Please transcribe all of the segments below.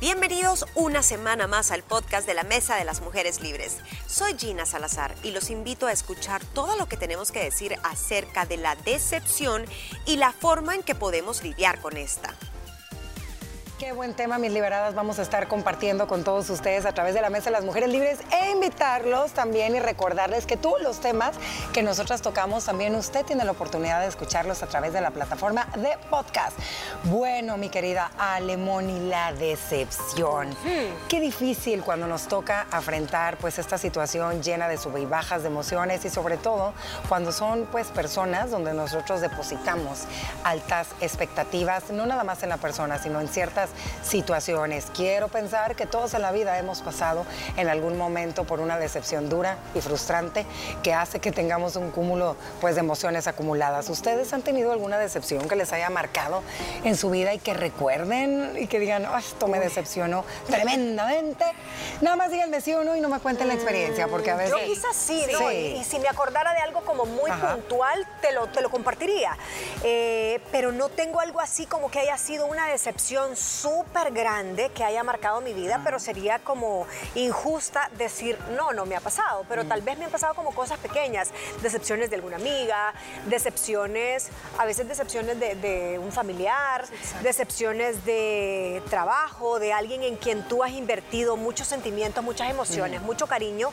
Bienvenidos una semana más al podcast de la Mesa de las Mujeres Libres. Soy Gina Salazar y los invito a escuchar todo lo que tenemos que decir acerca de la decepción y la forma en que podemos lidiar con esta. Qué buen tema, mis liberadas. Vamos a estar compartiendo con todos ustedes a través de la Mesa de las Mujeres Libres e invitarlos también y recordarles que todos los temas que nosotras tocamos, también usted tiene la oportunidad de escucharlos a través de la plataforma de podcast. Bueno, mi querida Alemoni, la decepción. Qué difícil cuando nos toca afrontar pues esta situación llena de sub y bajas de emociones y sobre todo cuando son pues personas donde nosotros depositamos altas expectativas, no nada más en la persona, sino en ciertas situaciones. Quiero pensar que todos en la vida hemos pasado en algún momento por una decepción dura y frustrante que hace que tengamos un cúmulo pues, de emociones acumuladas. ¿Ustedes han tenido alguna decepción que les haya marcado en su vida y que recuerden y que digan, esto me decepcionó tremendamente? Nada más díganme sí o no y no me cuenten la experiencia, porque a veces... Yo quizás sí, ¿no? Y, si me acordara de algo como muy puntual, te lo, te lo compartiría. Eh, pero no tengo algo así como que haya sido una decepción súper grande que haya marcado mi vida, pero sería como injusta decir, no, no me ha pasado, pero tal vez me han pasado como cosas pequeñas, decepciones de alguna amiga, decepciones, a veces decepciones de, un familiar, decepciones de trabajo, de alguien en quien tú has invertido muchos sentimientos, muchas emociones, mucho cariño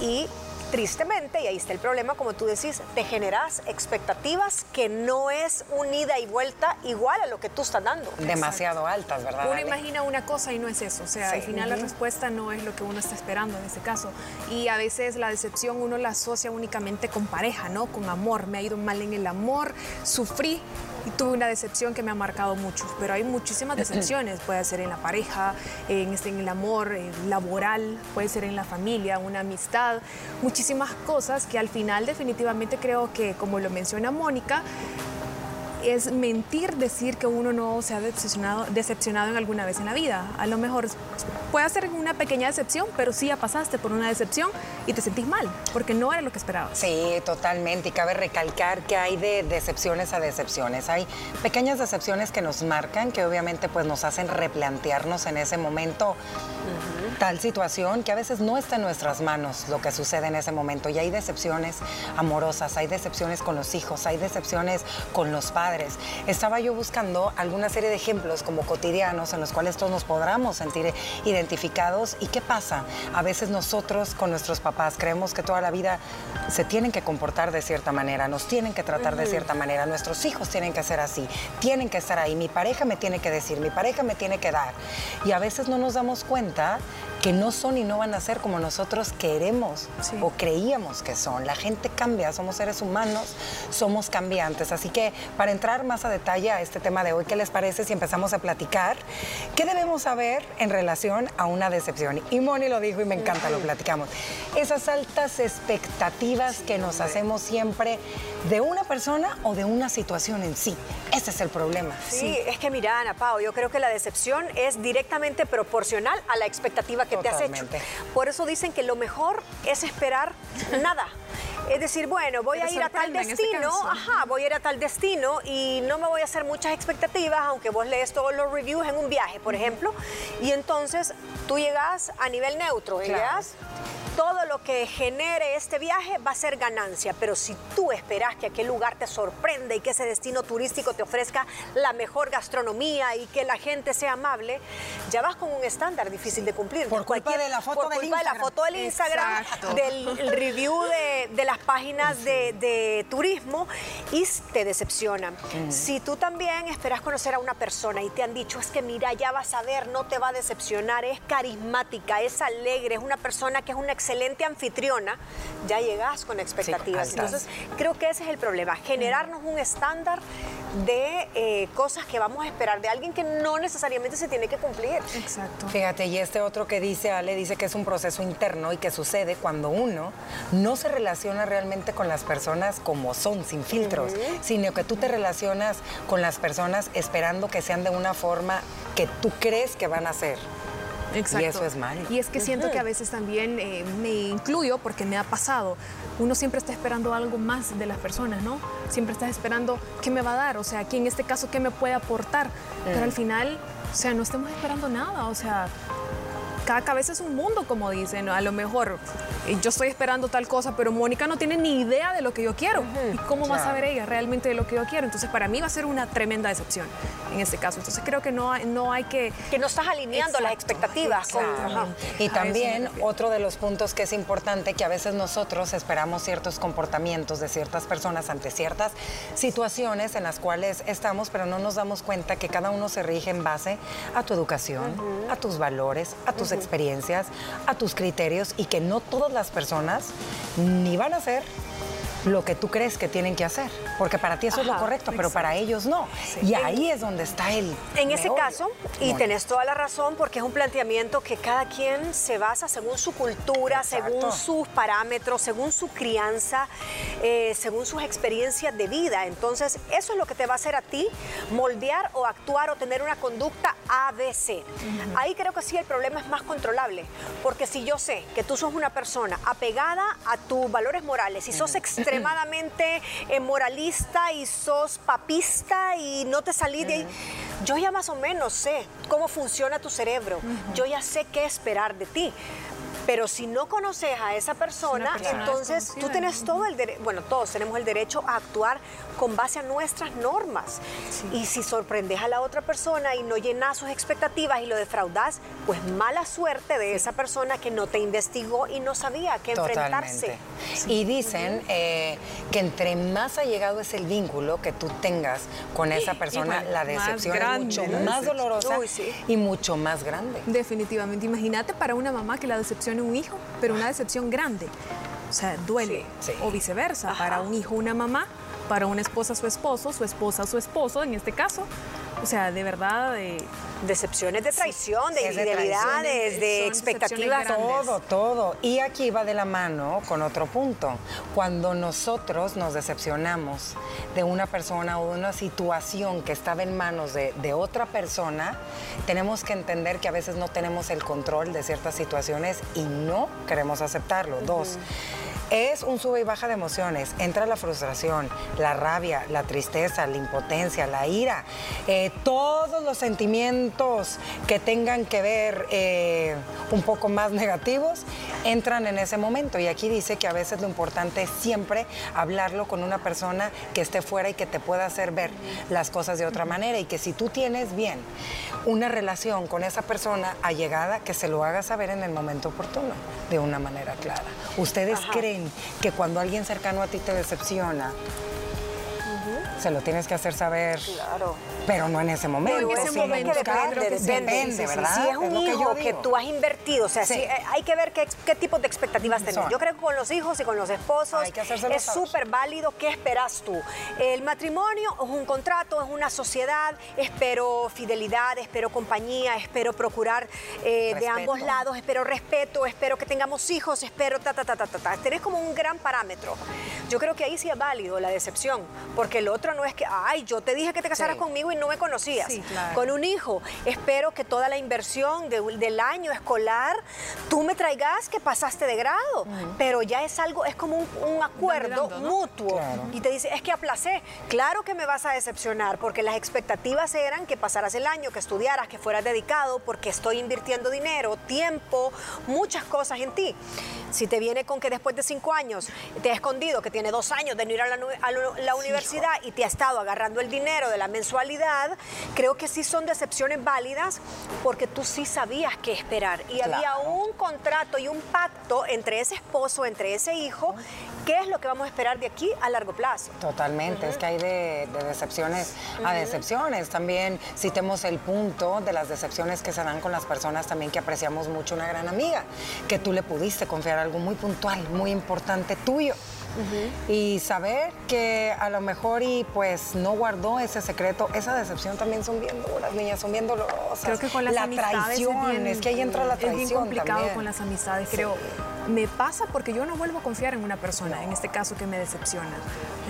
y tristemente, y ahí está el problema, como tú decís, te generas expectativas que no es un ida y vuelta igual a lo que tú estás dando. Demasiado altas, ¿verdad? Uno imagina una cosa y no es eso. O sea, al final la respuesta no es lo que uno está esperando en este caso. Y a veces la decepción uno la asocia únicamente con pareja, ¿no? Con amor. Me ha ido mal en el amor, sufrí y tuve una decepción que me ha marcado mucho, pero hay muchísimas decepciones, puede ser en la pareja, en, este, el amor, laboral, puede ser en la familia, una amistad, muchísimas cosas que al final definitivamente creo que, como lo menciona Mónica, es mentir decir que uno no se ha decepcionado, decepcionado en alguna vez en la vida. A lo mejor puede ser una pequeña decepción, pero sí ya pasaste por una decepción y te sentís mal, porque no era lo que esperabas. Sí, totalmente. Y cabe recalcar que hay de decepciones a decepciones. Hay pequeñas decepciones que nos marcan, que obviamente pues nos hacen replantearnos en ese momento tal situación que a veces no está en nuestras manos lo que sucede en ese momento. Y hay decepciones amorosas, hay decepciones con los hijos, hay decepciones con los padres. Estaba yo buscando alguna serie de ejemplos como cotidianos en los cuales todos nos podamos sentir identificados. ¿Y qué pasa? A veces nosotros con nuestros papás creemos que toda la vida se tienen que comportar de cierta manera, nos tienen que tratar de cierta manera, nuestros hijos tienen que ser así, tienen que estar ahí, mi pareja me tiene que decir, mi pareja me tiene que dar. Y a veces no nos damos cuenta que no son y no van a ser como nosotros queremos o creíamos que son. La gente cambia, somos seres humanos, somos cambiantes. Así que para entrar más a detalle a este tema de hoy, ¿qué les parece si empezamos a platicar? ¿Qué debemos saber en relación a una decepción? Y Moni lo dijo y me encanta, lo platicamos. Esas altas expectativas que nos hacemos siempre de una persona o de una situación en sí. Ese es el problema. Sí, es que mira, Ana Pao, yo creo que la decepción es directamente proporcional a la expectativa que te has hecho. Por eso dicen que lo mejor es esperar nada. Es decir, bueno, voy a ir a tal este destino, ajá, voy a ir a tal destino y no me voy a hacer muchas expectativas, aunque vos lees todos los reviews en un viaje, por ejemplo, y entonces tú llegas a nivel neutro, llegas todo lo que genere este viaje va a ser ganancia, pero si tú esperas que aquel lugar te sorprenda y que ese destino turístico te ofrezca la mejor gastronomía y que la gente sea amable, ya vas con un estándar difícil de cumplir. Por culpa de la foto por del culpa de la foto del Instagram, del review de, las páginas de, turismo y te decepcionan. Mm. Si tú también esperas conocer a una persona y te han dicho, es que mira, ya vas a ver, no te va a decepcionar, es carismática, es alegre, es una persona que es una excelente anfitriona, ya llegas con expectativas. Entonces, creo que ese es el problema, generarnos un estándar de eh, cosas que vamos a esperar de alguien que no necesariamente se tiene que cumplir. Exacto. Fíjate, y este otro que dice Ale, dice que es un proceso interno y que sucede cuando uno no se relaciona realmente con las personas como son, sin filtros, sino que tú te relacionas con las personas esperando que sean de una forma que tú crees que van a ser. Exacto. Y eso es mal. Y es que siento que a veces también eh, me incluyo porque me ha pasado. Uno siempre está esperando algo más de las personas, ¿no? Siempre estás esperando qué me va a dar, o sea, aquí en este caso qué me puede aportar. Pero al final O sea, no estemos esperando nada, o sea, cada cabeza es un mundo, como dicen. A lo mejor eh, yo estoy esperando tal cosa, pero Mónica no tiene ni idea de lo que yo quiero. ¿Y cómo va a saber ella realmente de lo que yo quiero? Entonces, para mí va a ser una tremenda decepción en este caso. Entonces, creo que no, hay, no hay que... Que no estás alineando las expectativas. Con... Y también otro de los puntos que es importante, que a veces nosotros esperamos ciertos comportamientos de ciertas personas ante ciertas situaciones en las cuales estamos, pero no nos damos cuenta que cada uno se rige en base a tu educación, a tus valores, a tus experiencias, a tus criterios y que no todas las personas ni van a ser lo que tú crees que tienen que hacer, porque para ti eso es lo correcto, pero para ellos no. Y ahí es donde está el... En ese caso, y tenés toda la razón, porque es un planteamiento que cada quien se basa según su cultura, según sus parámetros, según su crianza, eh, según sus experiencias de vida. Entonces, eso es lo que te va a hacer a ti moldear o actuar o tener una conducta ABC. Ahí creo que sí el problema es más controlable, porque si yo sé que tú sos una persona apegada a tus valores morales y sos extremamente extremadamente eh, moralista y sos papista y no te salí de ahí. Yo ya más o menos sé cómo funciona tu cerebro. Yo ya sé qué esperar de ti. Pero si no conoces a esa persona, entonces tú tienes todo el derecho, bueno, todos tenemos el derecho a actuar con base a nuestras normas. Y si sorprendes a la otra persona y no llenas sus expectativas y lo defraudas, pues mala suerte de esa persona que no te investigó y no sabía qué enfrentarse. Y dicen eh, que entre más ha llegado es el vínculo que tú tengas con esa persona, la decepción es mucho más dolorosa y mucho más grande. Definitivamente. Imagínate para una mamá que la decepción un hijo, pero una decepción grande. O sea, duele. O viceversa, para un hijo, una mamá, para una esposa, su esposo, su esposa, su esposo, en este caso. O sea, de verdad, de... Decepciones de traición, de infidelidades, de, expectativas. Todo, todo. Y aquí va de la mano con otro punto. Cuando nosotros nos decepcionamos de una persona o de una situación que estaba en manos de, otra persona, tenemos que entender que a veces no tenemos el control de ciertas situaciones y no queremos aceptarlo. Dos, es un sube y baja de emociones. Entra la frustración, la rabia, la tristeza, la impotencia, la ira, eh, todos los sentimientos que tengan que ver eh, un poco más negativos entran en ese momento. Y aquí dice que a veces lo importante es siempre hablarlo con una persona que esté fuera y que te pueda hacer ver las cosas de otra manera. Y que si tú tienes bien una relación con esa persona allegada, que se lo haga saber en el momento oportuno, de una manera clara. ¿Ustedes creen que cuando alguien cercano a ti te decepciona, se lo tienes que hacer saber. Claro. Pero no en ese momento. en ese momento depende, ¿verdad? Si es un hijo que, tú has invertido, o sea, eh, hay que ver qué, qué tipo de expectativas tenés. Yo creo que con los hijos y con los esposos es súper válido. ¿Qué esperas tú? El matrimonio es un contrato, es una sociedad. Espero fidelidad, espero compañía, espero procurar eh, de ambos lados, espero respeto, espero que tengamos hijos, espero ta, ta, ta, ta, ta, ta. Tenés como un gran parámetro. Yo creo que ahí sí es válido la decepción, porque el otro no es que, ay, yo te dije que te casaras conmigo y no me conocías. Con un hijo, espero que toda la inversión del año escolar, tú me traigas que pasaste de grado, pero ya es algo, es como un, acuerdo mutuo. Y te dice, es que aplacé, claro que me vas a decepcionar, porque las expectativas eran que pasaras el año, que estudiaras, que fueras dedicado, porque estoy invirtiendo dinero, tiempo, muchas cosas en ti. Si te viene con que después de cinco años te ha escondido que tiene dos años de no ir a la, universidad y te ha estado agarrando el dinero de la mensualidad, creo que sí son decepciones válidas porque tú sí sabías qué esperar. Y había un contrato y un pacto entre ese esposo, entre ese hijo, qué es lo que vamos a esperar de aquí a largo plazo. Totalmente, es que hay de, decepciones a decepciones. También citemos el punto de las decepciones que se dan con las personas también que apreciamos mucho una gran amiga, que tú le pudiste confiar algo muy puntual, muy importante tuyo. Y saber que a lo mejor y pues no guardó ese secreto, esa decepción también son bien duras, niñas, son bien dolorosas. Creo que con las la traición, es, que ahí entra la traición. Es bien complicado con las amistades, creo. Me pasa porque yo no vuelvo a confiar en una persona, en este caso que me decepciona.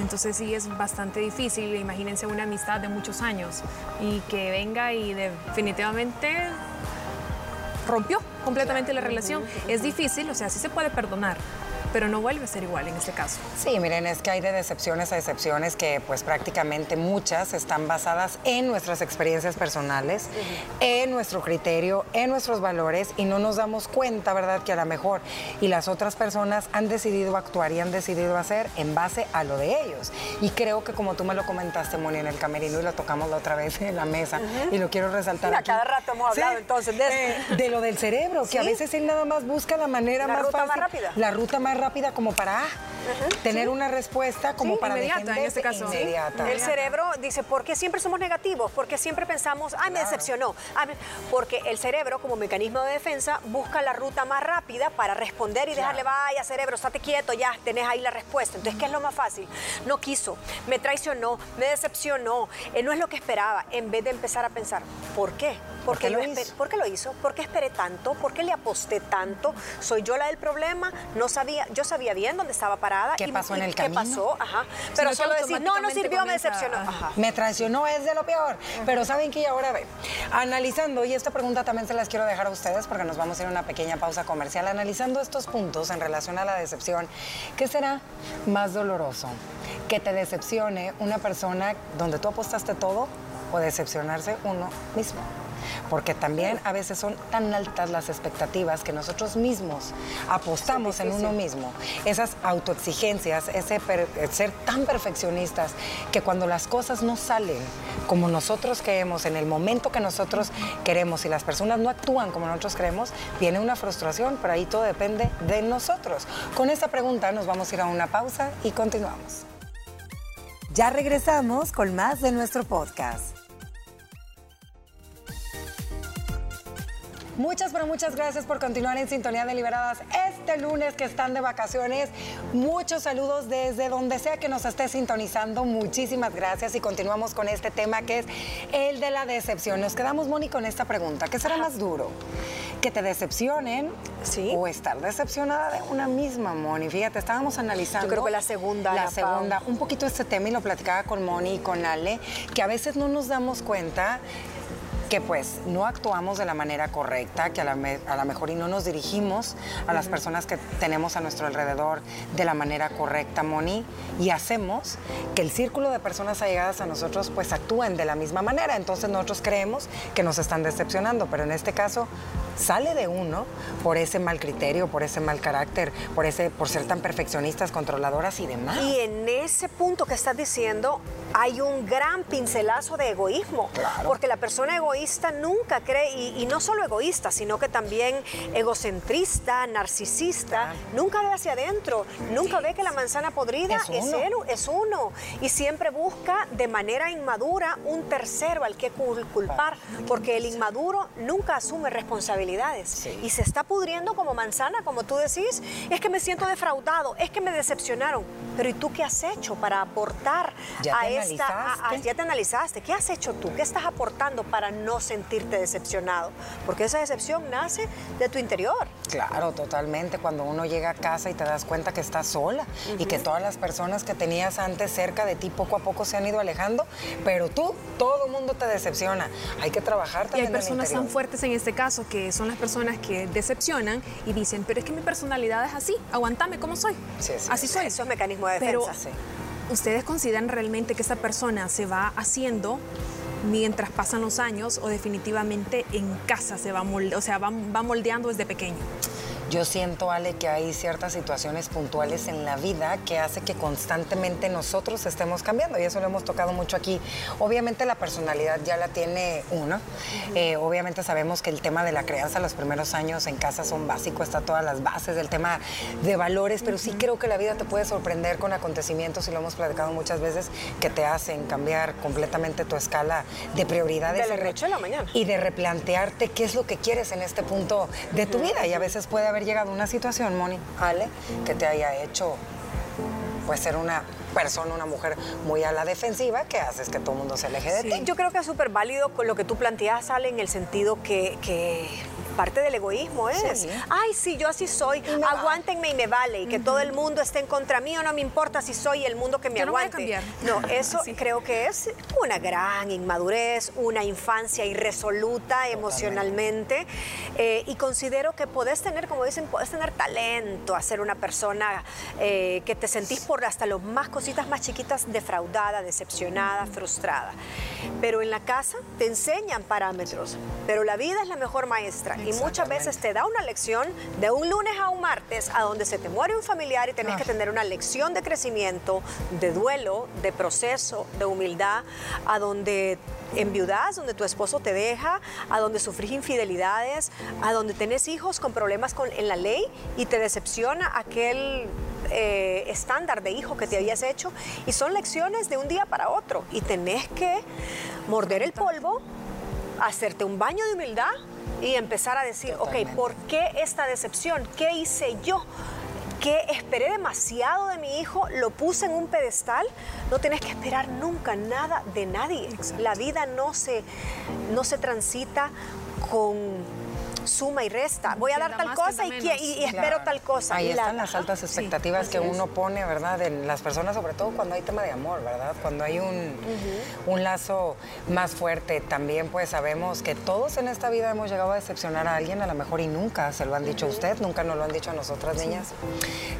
Entonces sí es bastante difícil, imagínense una amistad de muchos años y que venga y definitivamente rompió completamente la relación. Es difícil, o sea, sí se puede perdonar, pero no vuelve a ser igual en este caso. Sí, miren, es que hay de decepciones a decepciones que pues prácticamente muchas están basadas en nuestras experiencias personales, en nuestro criterio, en nuestros valores y no nos damos cuenta, ¿verdad? Que a lo mejor y las otras personas han decidido actuar y han decidido hacer en base a lo de ellos. Y creo que como tú me lo comentaste, Moni, en el camerino y lo tocamos la otra vez en la mesa y lo quiero resaltar. Mira, cada rato hemos hablado entonces de eh, de lo del cerebro, que a veces él nada más busca la manera la más ruta fácil, más rápida. la ruta más rápida como para ah, tener una respuesta como Sí, para inmediata, en este caso. Inmediata. El cerebro dice, ¿por qué siempre somos negativos? Porque siempre pensamos, ay, me decepcionó. Ay, me-". Porque el cerebro, como mecanismo de defensa, busca la ruta más rápida para responder y dejarle, vaya, cerebro, estate quieto, ya, tenés ahí la respuesta. Entonces, ¿qué es lo más fácil? No quiso, me traicionó, me decepcionó, eh, no es lo que esperaba. En vez de empezar a pensar, ¿por qué? ¿Por qué lo hizo? ¿Por qué lo hizo? ¿Por qué esperé tanto? ¿Por qué le aposté tanto? ¿Soy yo la del problema? No sabía, yo sabía bien dónde estaba parada. ¿Qué y- pasó en el ¿Qué camino? pasó? Ajá. Pero solo decir, no, no sirvió, me decepcionó. ajá. Ajá. Me traicionó, es de lo peor. Pero saben que ahora ve, analizando, y esta pregunta también se las quiero dejar a ustedes porque nos vamos a ir a una pequeña pausa comercial, analizando estos puntos en relación a la decepción, ¿qué será más doloroso? ¿Que te decepcione una persona donde tú apostaste todo o decepcionarse uno mismo? Porque también a veces son tan altas las expectativas que nosotros mismos apostamos en uno mismo. Esas autoexigencias, ese ser tan perfeccionistas que cuando las cosas no salen como nosotros queremos, en el momento que nosotros queremos y las personas no actúan como nosotros queremos, viene una frustración, pero ahí todo depende de nosotros. Con esta pregunta nos vamos a ir a una pausa y continuamos. Ya regresamos con más de nuestro podcast. Muchas, pero muchas gracias por continuar en Sintonía Deliberadas este lunes que están de vacaciones. Muchos saludos desde donde sea que nos esté sintonizando. Muchísimas gracias y continuamos con este tema que es el de la decepción. Nos quedamos, Moni, con esta pregunta. ¿Qué será más duro? ¿Que te decepcionen Sí. o estar decepcionada de una misma, Moni? Fíjate, estábamos analizando... Yo creo que la segunda, La la Pau. segunda, un poquito este tema y lo platicaba con Moni y con Ale, que a veces no nos damos cuenta que pues no actuamos de la manera correcta, que a la, me- a la mejor y no nos dirigimos a las personas que tenemos a nuestro alrededor de la manera correcta, Moni, y hacemos que el círculo de personas allegadas a nosotros pues actúen de la misma manera. Entonces nosotros creemos que nos están decepcionando, pero en este caso sale de uno por ese mal criterio, por ese mal carácter, por, ese, por ser tan perfeccionistas, controladoras y demás. Y en ese punto que estás diciendo, hay un gran pincelazo de egoísmo. Porque la persona egoísta nunca cree, y, y no solo egoísta, sino que también egocentrista, narcisista, nunca ve hacia adentro, nunca ve que la manzana podrida Es es, uno. él, es uno. Y siempre busca de manera inmadura un tercero al que cul- culpar, porque el inmaduro nunca asume responsabilidades. Sí. Y se está pudriendo como manzana, como tú decís. Es que me siento defraudado, es que me decepcionaron. Pero ¿y tú qué has hecho para aportar ¿Ya a te esta... a- a- analizaste? ya te analizaste. ¿Qué has hecho tú? ¿Qué estás aportando para no sentirte decepcionado? Porque esa decepción nace de tu interior. Claro, totalmente. Cuando uno llega a casa y te das cuenta que estás sola y que todas las personas que tenías antes cerca de ti poco a poco se han ido alejando, pero tú, todo el mundo te decepciona. Hay que trabajar Y también hay en el personas tan fuertes en este caso que son las personas que decepcionan y dicen, pero es que mi personalidad es así, aguantame como soy. Sí, sí, así soy. Eso es mecanismo de Pero defensa. Sí. ¿ustedes consideran realmente que esa persona se va haciendo mientras pasan los años o definitivamente en casa se va o sea, va, va moldeando desde pequeño? Yo siento, Ale, que hay ciertas situaciones puntuales en la vida que hace que constantemente nosotros estemos cambiando y eso lo hemos tocado mucho aquí. Obviamente la personalidad ya la tiene uno. Eh, obviamente sabemos que el tema de la crianza los primeros años en casa son básicos, está todas las bases del tema de valores, pero sí creo que la vida te puede sorprender con acontecimientos y lo hemos platicado muchas veces que te hacen cambiar completamente tu escala de prioridades De la noche a la mañana. y de replantearte qué es lo que quieres en este punto de tu vida. Y a veces puede haber llegado una situación, Moni, Ale, que te haya hecho pues ser una persona, una mujer muy a la defensiva, que haces que todo el mundo se aleje de ti. Yo creo que es súper válido con lo que tú planteas, Ale, en el sentido que, que parte del egoísmo es, ay, sí, yo así soy, aguántenme y me vale, y que todo el mundo esté en contra mío, no me importa si soy el mundo que me aguante. No, eso creo que es una gran inmadurez, una infancia irresoluta emocionalmente, eh, y considero que podés tener, como dicen, podés tener talento a ser una persona eh, que te sentís por hasta las más cositas más chiquitas defraudada, decepcionada, frustrada. Pero en la casa te enseñan parámetros, pero la vida es la mejor maestra y muchas veces te da una lección de un lunes a un martes a donde se te muere un familiar y tenés que tener una lección de crecimiento, de duelo, de proceso, de humildad, a donde enviudas, donde tu esposo te deja, a donde sufrís infidelidades, a donde tenés hijos con problemas con, en la ley y te decepciona aquel eh, estándar de hijo que te habías hecho. Y son lecciones de un día para otro. Y tenés que morder el polvo, hacerte un baño de humildad y empezar a decir, ok, ¿por qué esta decepción? ¿Qué hice yo? que esperé demasiado de mi hijo, lo puse en un pedestal, no tienes que esperar nunca nada de nadie. La vida no se, no se transita con suma y resta. Voy a dar tal cosa y, espero tal cosa. Ahí están las altas expectativas que uno pone, ¿verdad? En las personas, sobre todo cuando hay tema de amor, ¿verdad? Cuando hay un, un lazo más fuerte. También pues sabemos que todos en esta vida hemos llegado a decepcionar a alguien, a lo mejor y nunca se lo han dicho a usted, nunca nos lo han dicho a nosotras niñas.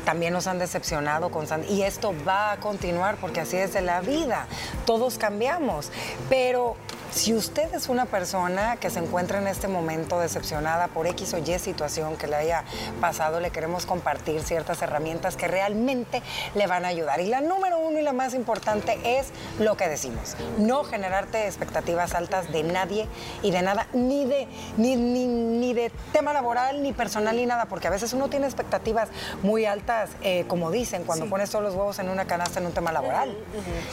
También nos han decepcionado constantemente. Y esto va a continuar porque así es de la vida. Todos cambiamos. Pero si usted es una persona que se encuentra en este momento decepcionada por X o Y situación que le haya pasado, le queremos compartir ciertas herramientas que realmente le van a ayudar. Y la número uno y la más importante es lo que decimos. No generarte expectativas altas de nadie y de nada, ni de, ni, ni, de tema laboral, ni personal, ni nada, porque a veces uno tiene expectativas muy altas, eh, como dicen, cuando pones todos los huevos en una canasta en un tema laboral.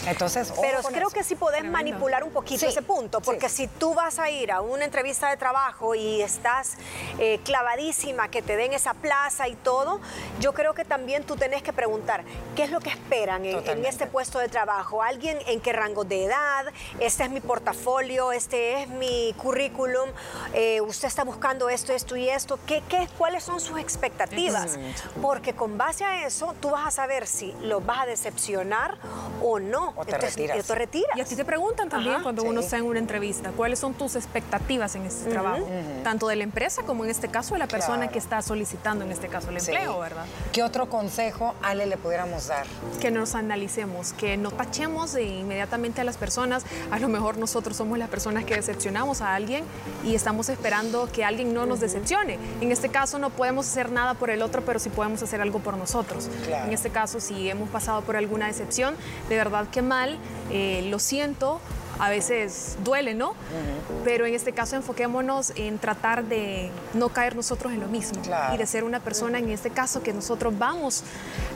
Entonces, pero creo que sí podés manipular un poquito ese punto porque si tú vas a ir a una entrevista de trabajo y estás eh, clavadísima que te den esa plaza y todo, yo creo que también tú tenés que preguntar, ¿qué es lo que esperan en, este puesto de trabajo? ¿Alguien en qué rango de edad? Este es mi portafolio, este es mi currículum, eh, usted está buscando esto, esto y esto. ¿Qué, qué, cuáles son sus expectativas? Porque con base a eso, tú vas a saber si lo vas a decepcionar o no. O te retiras. Y a ti te preguntan también cuando uno está en una entrevista? ¿Cuáles son tus expectativas en este trabajo? Tanto de la empresa como en este caso de la persona que está solicitando en este caso el empleo, ¿verdad? ¿Qué otro consejo, Ale, le pudiéramos dar? Que nos analicemos, que no tachemos de inmediatamente a las personas. A lo mejor nosotros somos las personas que decepcionamos a alguien y estamos esperando que alguien no nos decepcione. En este caso no podemos hacer nada por el otro, pero sí podemos hacer algo por nosotros. En este caso, si hemos pasado por alguna decepción, de verdad que mal, eh, lo siento, a veces duele, ¿no? Pero en este caso enfoquémonos en tratar de no caer nosotros en lo mismo y de ser una persona, en este caso, que nosotros vamos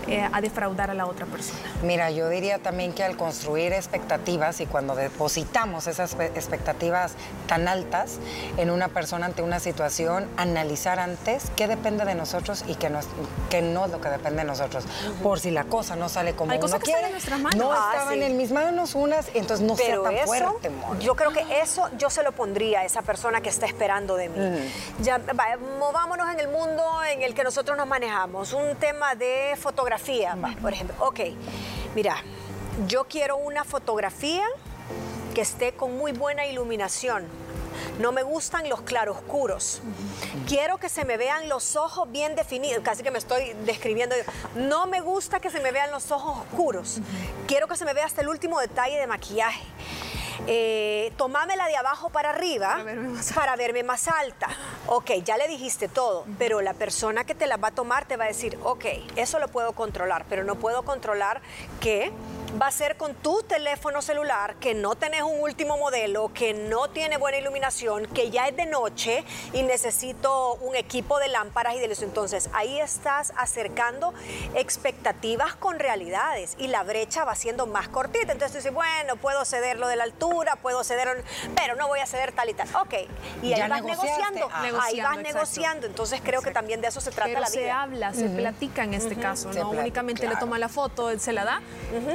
eh, a defraudar a la otra persona. Mira, yo diría también que al construir expectativas y cuando depositamos esas expectativas tan altas en una persona ante una situación, analizar antes qué depende de nosotros y qué no, es lo que depende de nosotros. Por si la cosa no sale como Hay uno cosas que quiere. en nuestras manos. No ah, estaban en mis manos unas, entonces no sea tan fuerte, Yo creo que eso yo se lo pondría a esa persona que está esperando de mí. Ya, movámonos en el mundo en el que nosotros nos manejamos. Un tema de fotografía por ejemplo. Ok, mira, yo quiero una fotografía que esté con muy buena iluminación. No me gustan los claroscuros. Quiero que se me vean los ojos bien definidos. Casi que me estoy describiendo. No me gusta que se me vean los ojos oscuros. Quiero que se me vea hasta el último detalle de maquillaje eh, tomámela de abajo para arriba para verme, más alta. Ok, ya le dijiste todo, pero la persona que te la va a tomar te va a decir, ok, eso lo puedo controlar, pero no puedo controlar que va a ser con tu teléfono celular que no tenés un último modelo, que no tiene buena iluminación, que ya es de noche y necesito un equipo de lámparas y de luz. Entonces ahí estás acercando expectativas con realidades y la brecha va siendo más cortita. Entonces tú dices, bueno, puedo ceder lo de la altura altura, puedo ceder, pero no voy a ceder tal y tal. Ok, y ahí vas negociando, Ah. ahí vas exacto. negociando. Entonces creo que también de eso se trata Pero la se vida. habla, se platica en este caso, Se no platica, únicamente le toma la foto, él se la da,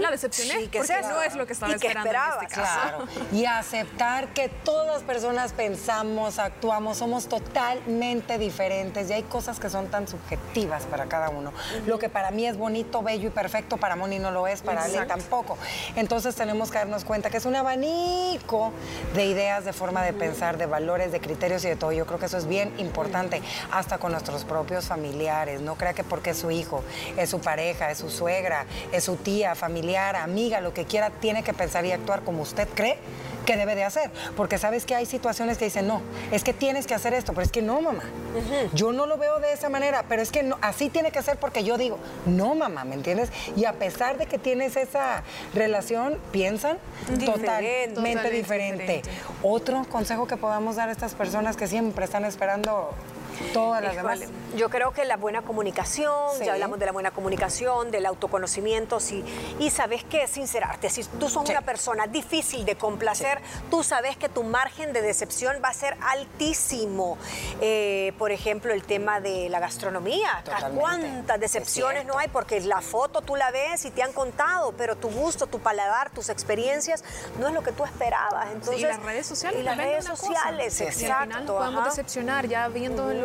la decepcioné, Sí, ¿qué es porque eso? no es lo que estaba ¿Y esperando en este caso. Claro. Y aceptar que todas las personas pensamos, actuamos, somos totalmente diferentes y hay cosas que son tan subjetivas para cada uno. Lo que para mí es bonito, bello y perfecto, para Moni no lo es, para Ale tampoco. Entonces tenemos que darnos cuenta que es un abanico de ideas, de forma de pensar, de valores, de criterios y de todo. Yo creo que eso es bien importante, hasta con nuestros propios familiares. No crea que porque es su hijo, es su pareja, es su suegra, es su tía, familiar, amiga, lo que quiera, tiene que pensar y actuar como usted cree que debe de hacer. Porque sabes que hay situaciones que dicen, no, es que tienes que hacer esto, pero es que no, mamá. Yo no lo veo de esa manera, pero es que no, así tiene que ser porque yo digo, no, mamá, ¿me entiendes? Y a pesar de que tienes esa relación, piensan totalmente Totalmente diferente. diferente. Otro consejo que podamos dar a estas personas que siempre están esperando todas las Híjole, demás. Yo creo que la buena comunicación, Sí. ya hablamos de la buena comunicación, del autoconocimiento, sí, y sabes qué, sincerarte, si tú sos Sí. una persona difícil de complacer, tú sabes que tu margen de decepción va a ser altísimo. Eh, por ejemplo, el tema de la gastronomía, Totalmente. ¿cuántas decepciones no hay? Porque la foto tú la ves y te han contado, pero tu gusto, tu paladar, tus experiencias no es lo que tú esperabas. Entonces, y las redes sociales y las redes cosa. sociales, sí. Y al final exacto. nos podemos decepcionar ya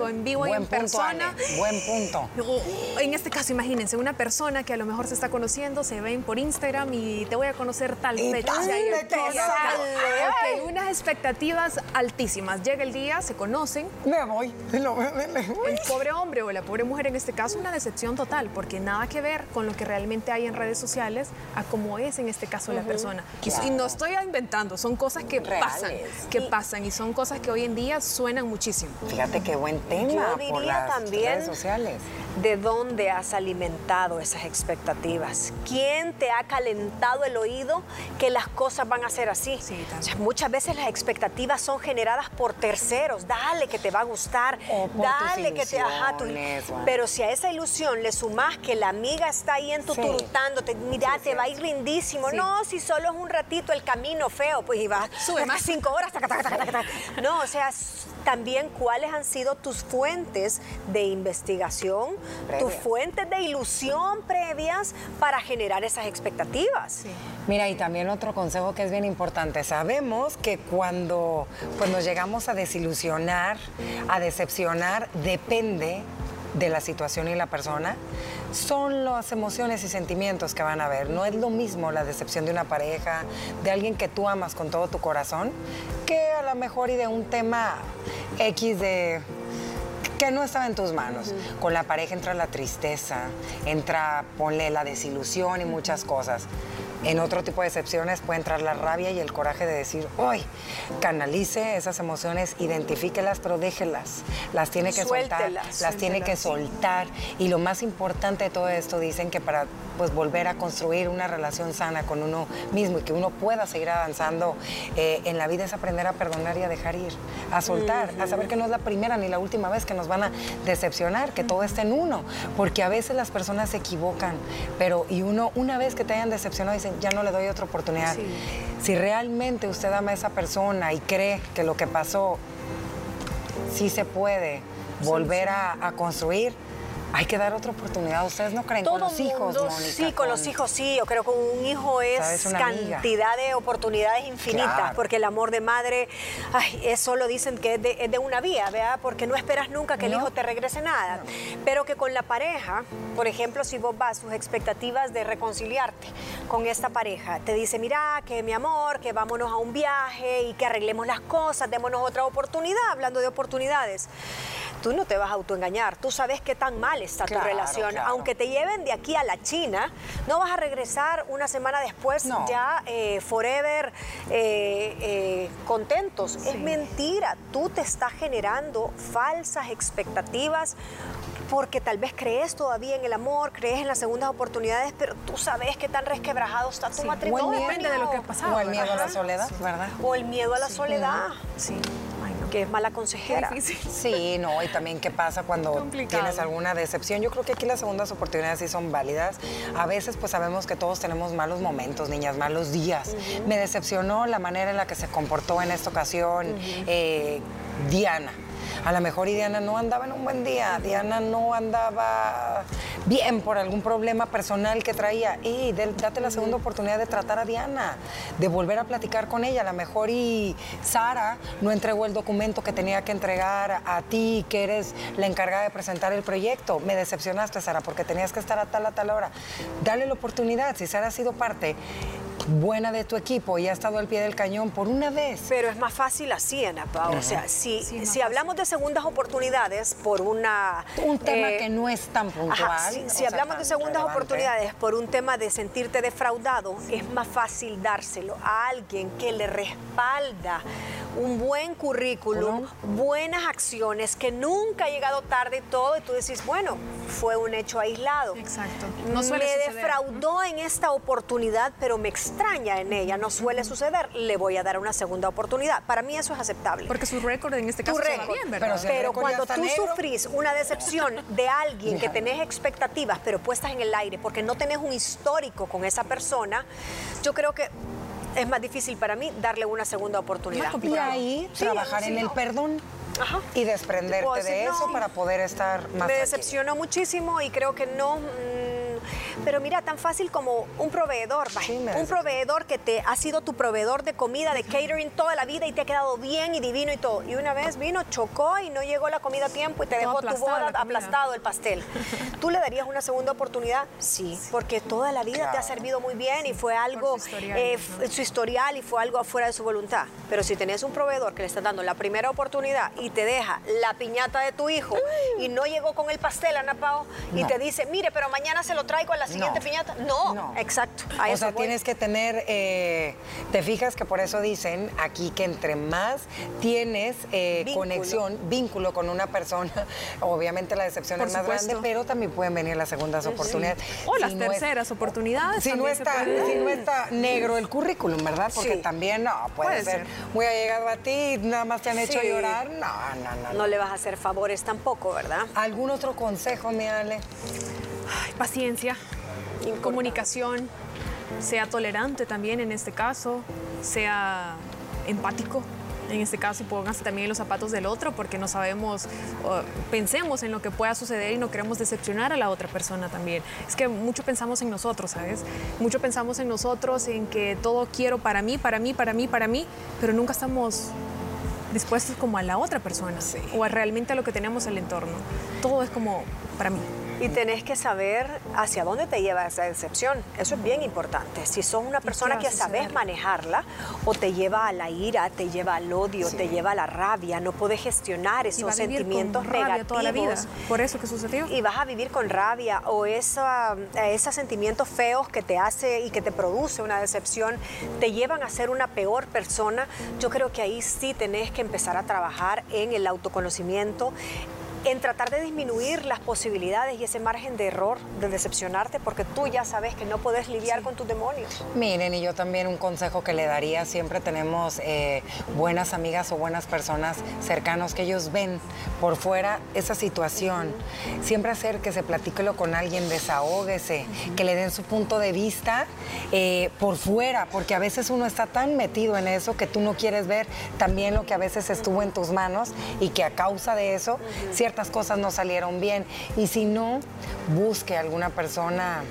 viéndolo en vivo y Buen en punto, Ale, persona. buen punto. O, En este caso, imagínense, una persona que a lo mejor se está conociendo, se ven por Instagram y te voy a conocer tal Y fecha. tal, y te todo. sale. Ok, unas expectativas altísimas. Llega el día, se conocen. Me voy. Lo- me- me- me voy. El pobre hombre o la pobre mujer en este caso, una decepción total, porque nada que ver con lo que realmente hay en redes sociales a cómo es en este caso la persona. Y- Y, Claro. no estoy inventando, son cosas que pasan, Reales. que pasan y son cosas que hoy en día suenan muchísimo. Fíjate qué buen tema Yo por diría las también redes sociales. ¿De dónde has alimentado esas expectativas? ¿Quién te ha calentado el oído que las cosas van a ser así? Sí. O sea, muchas veces las expectativas son generadas por terceros. Dale que te va a gustar, O por dale tus que te ajá, tu- Pero si a esa ilusión le sumas que la amiga está ahí entuturutándote, mira, Sí, te va a ir lindísimo. No, si solo es un ratito el camino feo, pues y vas Sube más. cinco horas. taca, taca, taca. No, o sea, también cuáles han sido tus fuentes de investigación, tus fuentes de ilusión previas para generar esas expectativas. Mira, y también otro consejo que es bien importante. Sabemos que cuando pues, nos llegamos a desilusionar, a decepcionar, depende de la situación y la persona, son las emociones y sentimientos que van a haber. No es lo mismo la decepción de una pareja, de alguien que tú amas con todo tu corazón, que a lo mejor y de un tema X de que no estaba en tus manos. Con la pareja entra la tristeza, entra, ponle la desilusión y muchas cosas. En otro tipo de decepciones puede entrar la rabia y el coraje de decir, hoy canalice esas emociones, identifíquelas, pero déjelas. Las tiene que soltar, Suéltelas, las tiene que soltar. Y lo más importante de todo esto, dicen que para pues, volver a construir una relación sana con uno mismo y que uno pueda seguir avanzando eh, en la vida es aprender a perdonar y a dejar ir, a soltar, a saber que no es la primera ni la última vez que nos van a decepcionar, que todo está en uno, porque a veces las personas se equivocan, pero y uno una vez que te hayan decepcionado dicen, ya no le doy otra oportunidad. Sí. Si realmente usted ama a esa persona y cree que lo que pasó sí se puede volver a, a construir, hay que dar otra oportunidad. ¿Ustedes no creen con los hijos, Mónica? Sí, con, los hijos sí. Yo creo que un hijo es cantidad de oportunidades infinitas, Claro. porque el amor de madre, ay, eso lo dicen que es de, es de una vía, ¿verdad? Porque no esperas nunca que el hijo te regrese nada. Pero que con la pareja, por ejemplo, si vos vas sus expectativas de reconciliarte con esta pareja, te dice, mira, que mi amor, que vámonos a un viaje y que arreglemos las cosas, démonos otra oportunidad, hablando de oportunidades. Tú no te vas a autoengañar, tú sabes qué tan mal está Claro, tu relación. claro. Aunque te lleven de aquí a la China, no vas a regresar una semana después No. ya eh, forever eh, eh, contentos. Es mentira, tú te estás generando falsas expectativas. Porque tal vez crees todavía en el amor, crees en las segundas oportunidades, pero tú sabes qué tan resquebrajado está tu Sí. matrimonio. Depende de lo que ha pasado, O el miedo a la soledad, ¿verdad? O el miedo a la soledad. Sí. Que es mala consejera. Sí, no, y también qué pasa cuando tienes alguna decepción. Yo creo que aquí las segundas oportunidades sí son válidas. A veces pues sabemos que todos tenemos malos momentos, niñas, malos días. Me decepcionó la manera en la que se comportó en esta ocasión eh, Diana a lo mejor Diana no andaba en un buen día, Diana no andaba bien por algún problema personal que traía. Y date la segunda oportunidad de tratar a Diana, de volver a platicar con ella. A lo mejor y Sara no entregó el documento que tenía que entregar a ti, que eres la encargada de presentar el proyecto. Me decepcionaste, Sara, porque tenías que estar a tal a tal hora. Dale la oportunidad. Si Sara ha sido parte buena de tu equipo y ha estado al pie del cañón por una vez. Pero es más fácil así, Ana Pau. O sea, si, si hablamos de segundas oportunidades por una... Un tema eh, que no es tan puntual. si, hablamos de segundas oportunidades por un tema de sentirte defraudado, es más fácil dárselo a alguien que le respalda un buen currículum, buenas acciones, que nunca ha llegado tarde y todo, y tú decís, bueno, fue un hecho aislado. Exacto. No me defraudó en esta oportunidad, pero me extraña en ella, no suele suceder, le voy a dar una segunda oportunidad. Para mí eso es aceptable. Porque su récord en este caso está bien, ¿verdad? Pero, cuando tú sufrís una decepción de alguien que tenés expectativas, pero puestas en el aire, porque no tenés un histórico con esa persona, yo creo que es más difícil para mí darle una segunda oportunidad. Y ahí trabajar en el perdón. y desprenderte de eso para poder estar más. Me decepcionó muchísimo y creo que no. Pero mira, tan fácil como un proveedor, un proveedor que te ha sido tu proveedor de comida, de catering toda la vida y te ha quedado bien y divino y todo. Y una vez vino, chocó y no llegó la comida a tiempo y te dejó tu boda aplastado el pastel. ¿Tú le darías una segunda oportunidad? Sí, porque toda la vida te ha servido muy bien y fue algo, su historial, eh, su historial y fue algo afuera de su voluntad. Pero si tenés un proveedor que le está dando la primera oportunidad y te deja la piñata de tu hijo y no llegó con el pastel, Ana Pao, y te dice, mire, pero mañana se lo traigo a la siguiente piñata. No, exacto. o sea, tienes que tener, eh, te fijas que por eso dicen aquí que entre más tienes eh, conexión, vínculo con una persona, obviamente la decepción es más grande, pero también pueden venir las segundas oportunidades. O las terceras oportunidades. Si no, está, si no está negro el currículum, ¿verdad? Porque también no, puede, ser, muy allegado a ti, nada más te han hecho llorar. No, no, no, no. le vas a hacer favores tampoco, ¿verdad? ¿Algún otro consejo, mi Ale? paciencia, comunicación, sea tolerante también en este caso, sea empático en este caso y pónganse también en los zapatos del otro porque no sabemos, pensemos en lo que pueda suceder y no queremos decepcionar a la otra persona también. Es que mucho pensamos en nosotros, ¿sabes? Mucho pensamos en nosotros, en que todo quiero para mí, para mí, para mí, para mí, pero nunca estamos dispuestos como a la otra persona o a realmente a lo que tenemos en el entorno. Todo es como para mí. Y tenés que saber hacia dónde te lleva esa decepción. Eso es bien importante. Si sos una persona que sabes manejarla, o te lleva a la ira, te lleva al odio, te lleva a la rabia, no puedes gestionar esos sentimientos negativos. Toda la vida. Por eso que sucedió. Y vas a vivir con rabia o esa, esos sentimientos feos que te hace y que te produce una decepción, te llevan a ser una peor persona. Yo creo que ahí sí tenés que empezar a trabajar en el autoconocimiento, en tratar de disminuir las posibilidades y ese margen de error, de decepcionarte, porque tú ya sabes que no puedes lidiar con tus demonios. Miren, y yo también un consejo que le daría, siempre tenemos eh, buenas amigas o buenas personas cercanos que ellos ven por fuera esa situación. Siempre hacer que se platíquelo con alguien, desahóguese, que le den su punto de vista eh, por fuera, porque a veces uno está tan metido en eso que tú no quieres ver también lo que a veces estuvo en tus manos y que a causa de eso, cierto cosas no salieron bien. Y si no, busque alguna persona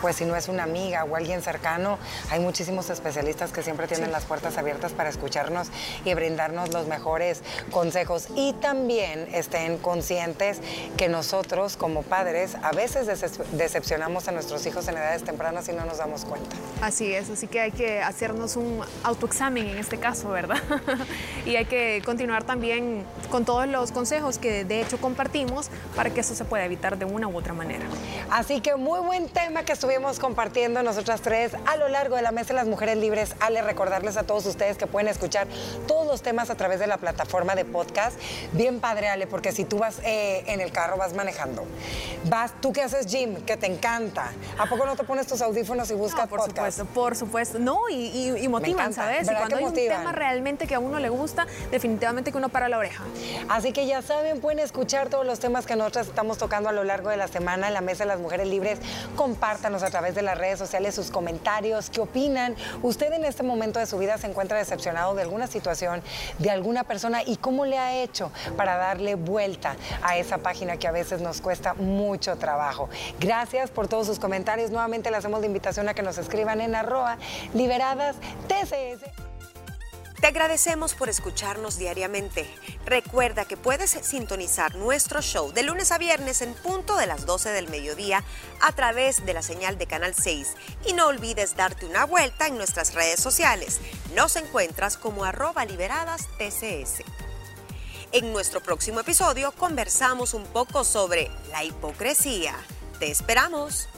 pues si no es una amiga o alguien cercano, hay muchísimos especialistas que siempre tienen las puertas abiertas para escucharnos y brindarnos los mejores consejos. Y también estén conscientes que nosotros como padres a veces decepcionamos a nuestros hijos en edades tempranas y no nos damos cuenta. Así es, así que hay que hacernos un autoexamen en este caso, ¿verdad? y hay que continuar también con todos los consejos que de hecho compartimos para que eso se pueda evitar de una u otra manera. Así que muy buen tema que estuvimos estuvimos compartiendo nosotras tres a lo largo de la Mesa de las Mujeres Libres. Ale, recordarles a todos ustedes que pueden escuchar todos los temas a través de la plataforma de podcast. Bien padre, Ale, porque si tú vas eh, en el carro, vas manejando. Vas, tú que haces gym, que te encanta. ¿A poco no te pones tus audífonos y buscas por podcast? supuesto, por supuesto. No, y, motivan, ¿sabes? Y cuando hay un tema realmente que a uno le gusta, definitivamente que uno para la oreja. Así que ya saben, pueden escuchar todos los temas que nosotras estamos tocando a lo largo de la semana en la Mesa de las Mujeres Libres. Compártanos a través de las redes sociales sus comentarios, qué opinan. ¿Usted en este momento de su vida se encuentra decepcionado de alguna situación, de alguna persona y cómo le ha hecho para darle vuelta a esa página que a veces nos cuesta mucho trabajo? Gracias por todos sus comentarios. Nuevamente le hacemos la invitación a que nos escriban en arroba liberadas TCS. Te agradecemos por escucharnos diariamente. Recuerda que puedes sintonizar nuestro show de lunes a viernes en punto de las 12 del mediodía a través de la señal de Canal 6 y no olvides darte una vuelta en nuestras redes sociales. Nos encuentras como arroba liberadas TCS. En nuestro próximo episodio conversamos un poco sobre la hipocresía. Te esperamos.